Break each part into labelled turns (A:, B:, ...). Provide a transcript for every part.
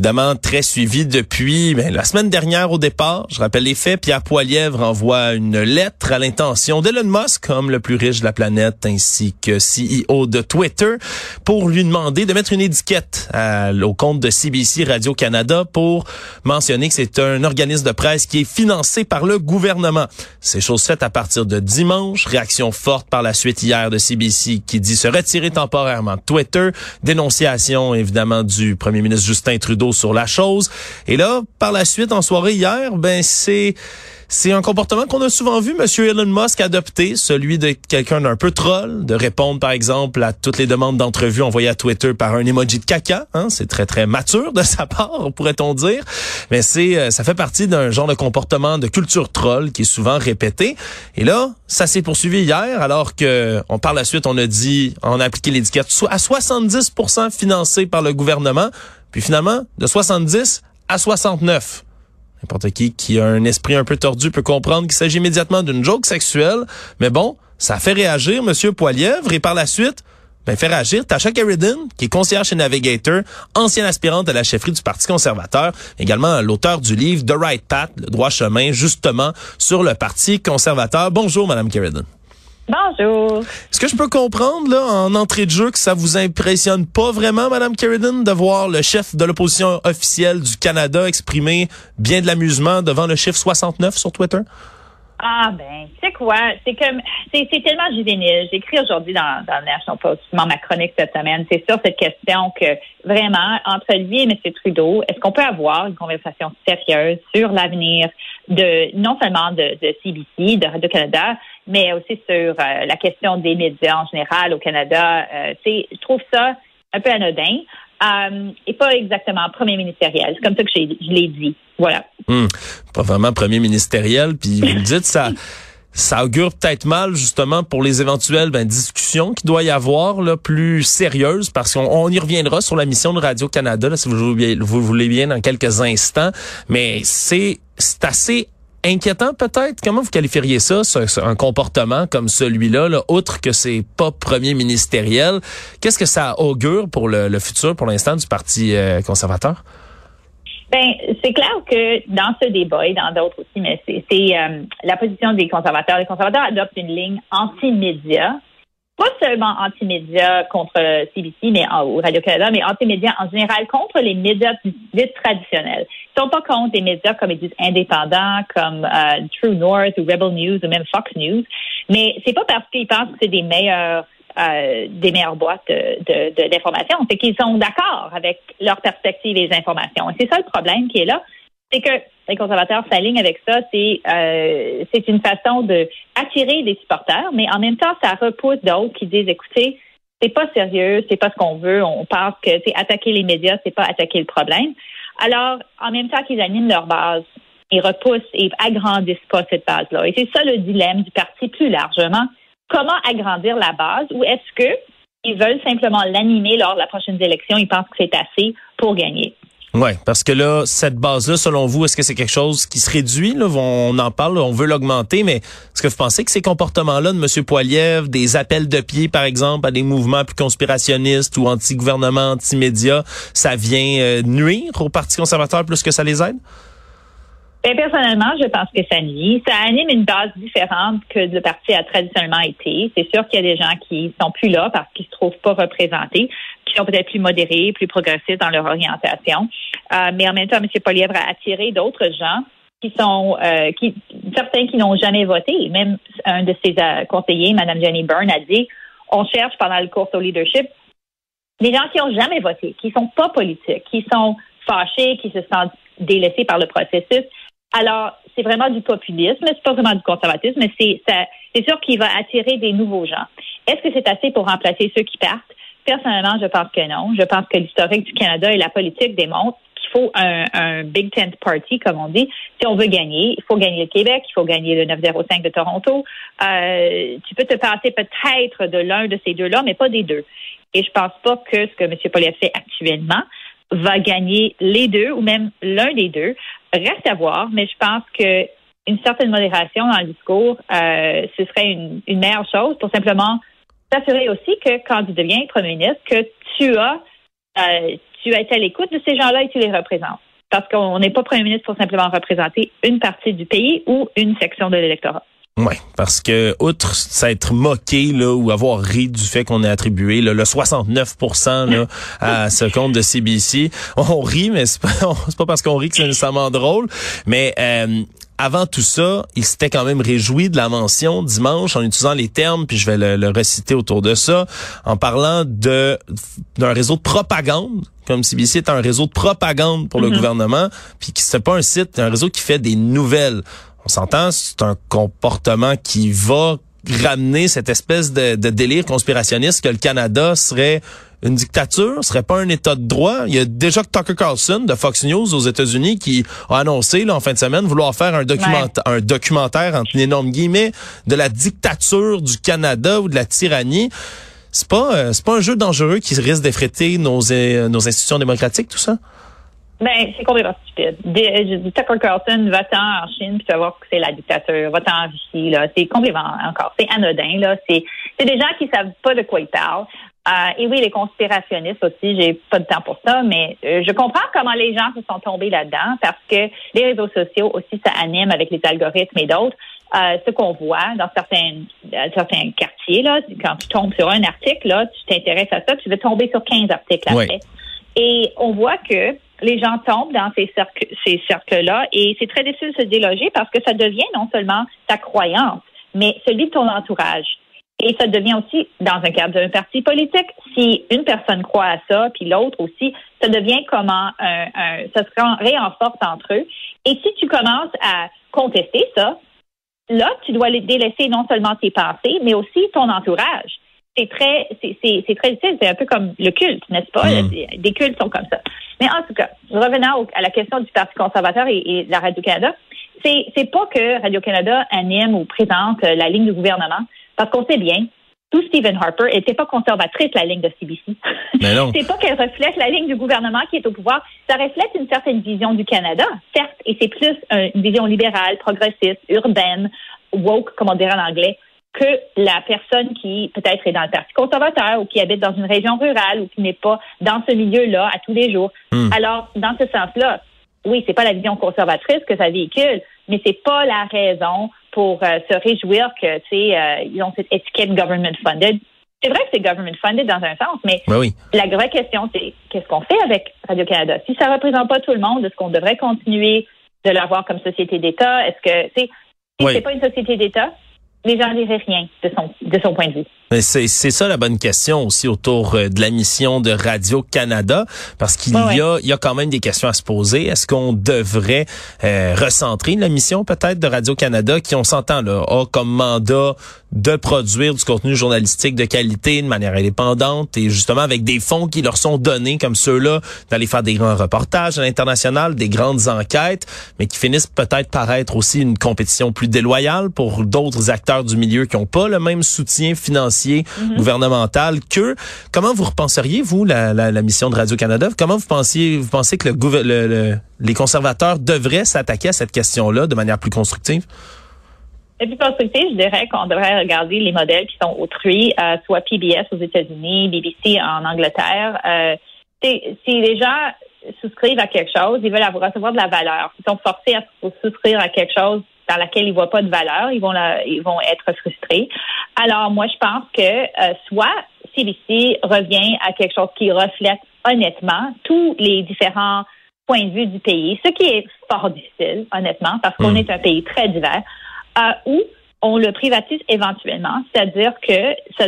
A: Évidemment très suivi depuis ben, la semaine dernière au départ. Je rappelle les faits. Pierre Poilièvre envoie une lettre à l'intention d'Elon Musk, comme le plus riche de la planète, ainsi que CEO de Twitter, pour lui demander de mettre une étiquette au compte de CBC Radio-Canada pour mentionner que c'est un organisme de presse qui est financé par le gouvernement. C'est chose faite à partir de dimanche. Réaction forte par la suite hier de CBC qui dit se retirer temporairement de Twitter. Dénonciation évidemment du premier ministre Justin Trudeau sur la chose. Et là, par la suite, en soirée hier, ben c'est c'est un comportement qu'on a souvent vu Monsieur Elon Musk adopter, celui de quelqu'un d'un peu troll, de répondre par exemple à toutes les demandes d'entrevue envoyées à Twitter par un emoji de caca. Hein? C'est très très mature de sa part, pourrait-on dire. Mais c'est euh, ça fait partie d'un genre de comportement de culture troll qui est souvent répété. Et là, ça s'est poursuivi hier, alors que on par la suite on a dit on a appliqué l'étiquette à 70% financé par le gouvernement. Puis finalement, de 70 à 69. N'importe qui qui a un esprit un peu tordu peut comprendre qu'il s'agit immédiatement d'une joke sexuelle. Mais bon, ça fait réagir Monsieur Poilièvre et par la suite, ben, fait réagir Tasha Carradine, qui est conseillère chez Navigator, ancienne aspirante à la chefferie du Parti conservateur, également l'auteur du livre The Right Path, le droit chemin, justement, sur le Parti conservateur. Bonjour, Madame Carradine.
B: Bonjour.
A: Est-ce que je peux comprendre, là, en entrée de jeu, que ça vous impressionne pas vraiment, Madame Carradine, de voir le chef de l'opposition officielle du Canada exprimer bien de l'amusement devant le chiffre 69 sur Twitter?
B: Ah ben, c'est quoi? C'est comme c'est, tellement juvénile. J'écris aujourd'hui dans, dans le National Post, ma chronique cette semaine, c'est sur cette question que vraiment, entre lui et M. Trudeau, est-ce qu'on peut avoir une conversation sérieuse sur l'avenir de non seulement de, de CBC, de Radio-Canada, mais aussi sur euh, la question des médias en général au Canada. Euh, je trouve ça un peu anodin euh, et pas exactement premier ministériel. C'est comme ça que je l'ai dit. Voilà.
A: Hmm. Pas vraiment premier ministériel. Puis vous me dites ça. ça augure peut-être mal justement pour les éventuelles ben, discussions qu'il doit y avoir là, plus sérieuses parce qu'on y reviendra sur la mission de Radio-Canada si vous, vous voulez bien dans quelques instants. Mais c'est assez inquiétant peut-être? Comment vous qualifieriez ça, un comportement comme celui-là, là, outre que c'est pas premier ministériel? Qu'est-ce que ça augure pour le, futur, pour l'instant, du Parti euh, conservateur?
B: Ben, c'est clair que dans ce débat et dans d'autres aussi, mais c'est euh, la position des conservateurs. Les conservateurs adoptent une ligne anti-média, pas seulement anti-média contre CBC mais ou Radio-Canada, mais anti-média en général contre les médias traditionnels. Ils sont pas contre des médias comme ils disent indépendants, comme euh, True North ou Rebel News ou même Fox News, mais c'est pas parce qu'ils pensent que c'est des meilleurs euh, des meilleures boîtes de, d'informations. C'est qu'ils sont d'accord avec leur perspective et les informations. Et c'est ça le problème qui est là. C'est que les conservateurs s'alignent avec ça. C'est, euh, c'est une façon de attirer des supporters, mais en même temps, ça repousse d'autres qui disent, écoutez, c'est pas sérieux, c'est pas ce qu'on veut. On pense que c'est attaquer les médias, c'est pas attaquer le problème. Alors, en même temps qu'ils animent leur base, ils repoussent et agrandissent pas cette base-là. Et c'est ça le dilemme du parti plus largement comment agrandir la base ou est-ce que ils veulent simplement l'animer lors de la prochaine élection? Ils pensent que c'est assez pour gagner?
A: Oui, parce que là, cette base-là, selon vous, est-ce que c'est quelque chose qui se réduit? Là? On en parle, on veut l'augmenter, mais est-ce que vous pensez que ces comportements-là de M. Poiliev, des appels de pied, par exemple, à des mouvements plus conspirationnistes ou anti-gouvernement, anti-médias, ça vient euh, nuire au Parti conservateur plus que ça les aide?
B: Ben, personnellement, je pense que ça nuit. Ça anime une base différente que le parti a traditionnellement été. C'est sûr qu'il y a des gens qui sont plus là parce qu'ils se trouvent pas représentés, qui sont peut-être plus modérés, plus progressistes dans leur orientation. Euh, mais en même temps, M. Polièvre a attiré d'autres gens qui sont euh, qui certains qui n'ont jamais voté. Même un de ses euh, conseillers, Mme Jenny Byrne, a dit on cherche pendant le cours au leadership des gens qui n'ont jamais voté, qui sont pas politiques, qui sont fâchés, qui se sentent délaissés par le processus. Alors, c'est vraiment du populisme, c'est pas vraiment du conservatisme, mais c'est sûr qu'il va attirer des nouveaux gens. Est-ce que c'est assez pour remplacer ceux qui partent? Personnellement, je pense que non. Je pense que l'historique du Canada et la politique démontrent qu'il faut un, Big Tent Party, comme on dit. Si on veut gagner, il faut gagner le Québec, il faut gagner le 905 de Toronto. Euh, tu peux te passer peut-être de l'un de ces deux-là, mais pas des deux. Et je pense pas que ce que M. Poliev fait actuellement, va gagner les deux ou même l'un des deux. Reste à voir, mais je pense que une certaine modération dans le discours, euh, ce serait une, une, meilleure chose pour simplement s'assurer aussi que quand tu deviens premier ministre, que tu as euh, tu as été à l'écoute de ces gens-là et tu les représentes. Parce qu'on n'est pas premier ministre pour simplement représenter une partie du pays ou une section de l'électorat.
A: Oui, parce que outre s'être moqué là ou avoir ri du fait qu'on ait attribué le 69 là, à ce compte de CBC, on rit mais c'est pas pas parce qu'on rit que c'est nécessairement drôle, mais euh, avant tout ça, il s'était quand même réjoui de la mention dimanche en utilisant les termes, puis je vais le, reciter autour de ça, en parlant de d'un réseau de propagande, comme CBC est un réseau de propagande pour le mm-hmm. gouvernement, puis qui c'est pas un site, un réseau qui fait des nouvelles. On s'entend, c'est un comportement qui va ramener cette espèce de, de, délire conspirationniste que le Canada serait une dictature, serait pas un état de droit. Il y a déjà Tucker Carlson de Fox News aux États-Unis qui a annoncé là, en fin de semaine vouloir faire un, documentaire, un documentaire entre énormes guillemets de la dictature du Canada ou de la tyrannie. C'est pas euh, c'est pas un jeu dangereux qui risque d'effrayer nos euh, nos institutions démocratiques tout ça?
B: Ben, c'est complètement stupide. Tucker Carlson, va-t'en en Chine, puis tu vas voir que c'est la dictature, va-t'en en Russie, là. C'est complètement, encore, c'est anodin, là. C'est, c'est des gens qui savent pas de quoi ils parlent. Euh, et oui, les conspirationnistes aussi, j'ai pas de temps pour ça, mais euh, je comprends comment les gens se sont tombés là-dedans parce que les réseaux sociaux aussi, ça anime avec les algorithmes et d'autres. Euh, ce qu'on voit dans certains certains quartiers, là, quand tu tombes sur un article, là, tu t'intéresses à ça, tu vas tomber sur 15 articles après. Et on voit que les gens tombent dans ces cercles, ces cercles-là et c'est très difficile de se déloger parce que ça devient non seulement ta croyance, mais celui de ton entourage. Et ça devient aussi, dans un cadre d'un parti politique, si une personne croit à ça, puis l'autre aussi, ça devient comment un, un, ça se réenforce entre eux. Et si tu commences à contester ça, là, tu dois délaisser non seulement tes pensées, mais aussi ton entourage. C'est très, c'est très utile. C'est un peu comme le culte, n'est-ce pas? Hmm. Des cultes sont comme ça. Mais en tout cas, revenant à la question du Parti conservateur et, et de la Radio-Canada, c'est, c'est pas que Radio-Canada anime ou présente la ligne du gouvernement. Parce qu'on sait bien, tout Stephen Harper n'était pas conservatrice, la ligne de CBC. Mais non. c'est pas qu'elle reflète la ligne du gouvernement qui est au pouvoir. Ça reflète une certaine vision du Canada, certes, et c'est plus une vision libérale, progressiste, urbaine, woke, comme on dirait en anglais, que la personne qui peut-être est dans le Parti conservateur ou qui habite dans une région rurale ou qui n'est pas dans ce milieu-là à tous les jours. Hmm. Alors, dans ce sens-là, oui, c'est pas la vision conservatrice que ça véhicule, mais c'est pas la raison pour euh, se réjouir que, tu sais, euh, ils ont cette étiquette government funded. C'est vrai que c'est government funded dans un sens, mais
A: ben
B: la vraie question, c'est qu'est-ce qu'on fait avec Radio-Canada? Si ça représente pas tout le monde, est-ce qu'on devrait continuer de l'avoir comme société d'État? Est-ce que, tu sais, si c'est pas une société d'État, les gens diraient rien de son, de son point de vue.
A: C'est, c'est ça la bonne question aussi autour euh, de la mission de Radio-Canada, parce qu'il y, a, il y a quand même des questions à se poser. Est-ce qu'on devrait euh, recentrer la mission peut-être de Radio-Canada, qui on s'entend là, a comme mandat de produire du contenu journalistique de qualité de manière indépendante et justement avec des fonds qui leur sont donnés comme ceux-là d'aller faire des grands reportages à l'international, des grandes enquêtes, mais qui finissent peut-être par être aussi une compétition plus déloyale pour d'autres acteurs du milieu qui n'ont pas le même soutien financier Mhm. gouvernemental que comment vous repenseriez vous la, la, mission de Radio Canada Comment vous pensiez vous pensez que le, les conservateurs devraient s'attaquer à cette question-là de manière plus constructive?
B: Plus constructive, je dirais qu'on devrait regarder les modèles qui sont autrui, euh, soit PBS aux États-Unis, BBC en Angleterre. Euh, si les gens souscrivent à quelque chose, ils veulent recevoir de la valeur. Ils sont forcés à souscrire à quelque chose dans laquelle ils voient pas de valeur, ils vont ils vont être frustrés. Alors moi je pense que euh, soit CBC revient à quelque chose qui reflète honnêtement tous les différents points de vue du pays, ce qui est fort difficile honnêtement parce qu'on hmm. est un pays très divers, euh, ou on le privatise éventuellement, c'est-à-dire que ça,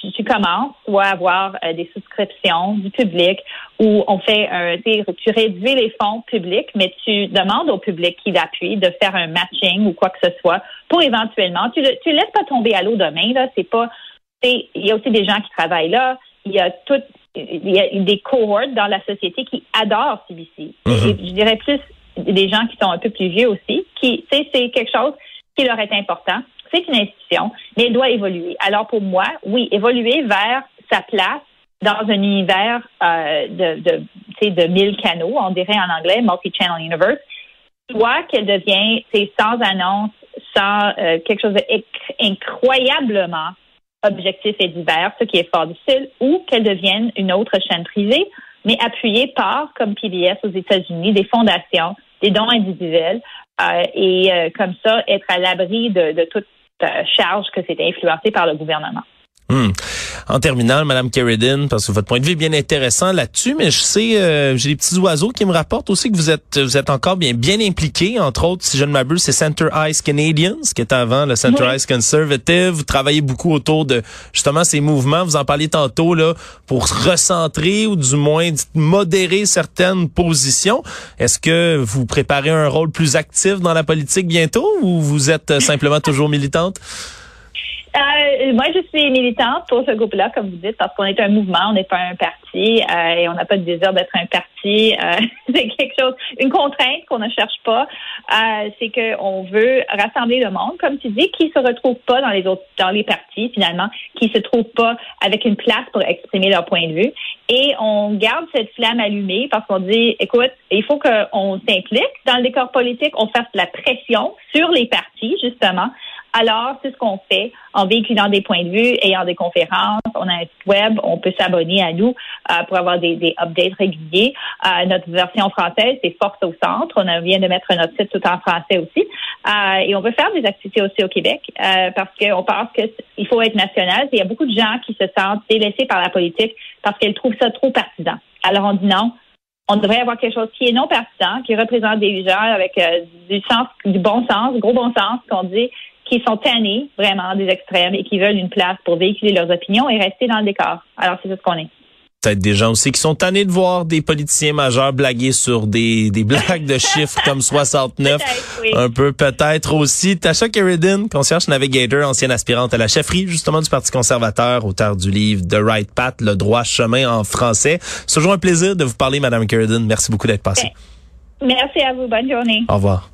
B: tu, commences soit à avoir euh, des souscriptions du public où on fait un, tu réduis les fonds publics, mais tu demandes au public qui l'appuie de faire un matching ou quoi que ce soit pour éventuellement, tu le, tu laisses pas tomber à l'eau demain, là, c'est pas, il y a aussi des gens qui travaillent là, il y a tout, il y a des cohortes dans la société qui adorent CBC. Mm-hmm. je dirais plus des gens qui sont un peu plus vieux aussi, qui, tu sais, c'est quelque chose qui leur est important c'est une institution, mais elle doit évoluer. Alors pour moi, oui, évoluer vers sa place dans un univers euh, de, de de mille canaux, on dirait en anglais, multi-channel universe, soit qu'elle devient sans annonce, sans euh, quelque chose d'incroyablement objectif et divers, ce qui est fort difficile, ou qu'elle devienne une autre chaîne privée, mais appuyée par, comme PBS aux États-Unis, des fondations, des dons individuels, euh, et euh, comme ça, être à l'abri de, de toute charge que c'était influencé par le gouvernement.
A: Hmm. En terminant, Madame Carradine, parce que votre point de vue est bien intéressant là-dessus, mais je sais, euh, j'ai des petits oiseaux qui me rapportent aussi que vous êtes, vous êtes encore bien, bien impliqué. Entre autres, si je ne m'abuse, c'est Center Ice Canadians, qui est avant le Center Ice Conservative. Vous travaillez beaucoup autour de justement ces mouvements. Vous en parliez tantôt là pour recentrer ou du moins modérer certaines positions. Est-ce que vous préparez un rôle plus actif dans la politique bientôt ou vous êtes simplement toujours militante?
B: Euh, moi, je suis militante pour ce groupe-là, comme vous dites, parce qu'on est un mouvement, on n'est pas un parti euh, et on n'a pas de désir d'être un parti. Euh, c'est quelque chose, une contrainte qu'on ne cherche pas. Euh, c'est qu'on veut rassembler le monde, comme tu dis, qui se retrouve pas dans les autres, dans les partis finalement, qui se trouve pas avec une place pour exprimer leur point de vue. Et on garde cette flamme allumée parce qu'on dit, écoute, il faut qu'on s'implique dans le décor politique, on fasse de la pression sur les partis justement alors, c'est ce qu'on fait en véhiculant des points de vue, ayant des conférences. On a un site web, on peut s'abonner à nous euh, pour avoir des, des updates réguliers. Euh, notre version française, c'est Force au centre. On vient de mettre notre site tout en français aussi. Euh, et on veut faire des activités aussi au Québec parce qu'on pense qu'il faut être national. Il y a beaucoup de gens qui se sentent délaissés par la politique parce qu'ils trouvent ça trop partisan. Alors, on dit non, on devrait avoir quelque chose qui est non partisan, qui représente des gens avec du sens, du bon sens, gros bon sens, qu'on dit qui sont tannés vraiment des extrêmes et qui veulent une place pour véhiculer leurs opinions et rester dans le décor. Alors, c'est ce qu'on est
A: peut-être des gens aussi qui sont tannés de voir des politiciens majeurs blaguer sur des, des blagues de chiffres comme 69. Un peu peut-être aussi. Tasha Carradine, concierge navigator, ancienne aspirante à la chefferie justement du Parti conservateur, auteur du livre The Right Path, le droit chemin en français. C'est toujours un plaisir de vous parler, Madame Carradine. Merci beaucoup d'être passée.
B: Merci à vous. Bonne journée.
A: Au revoir.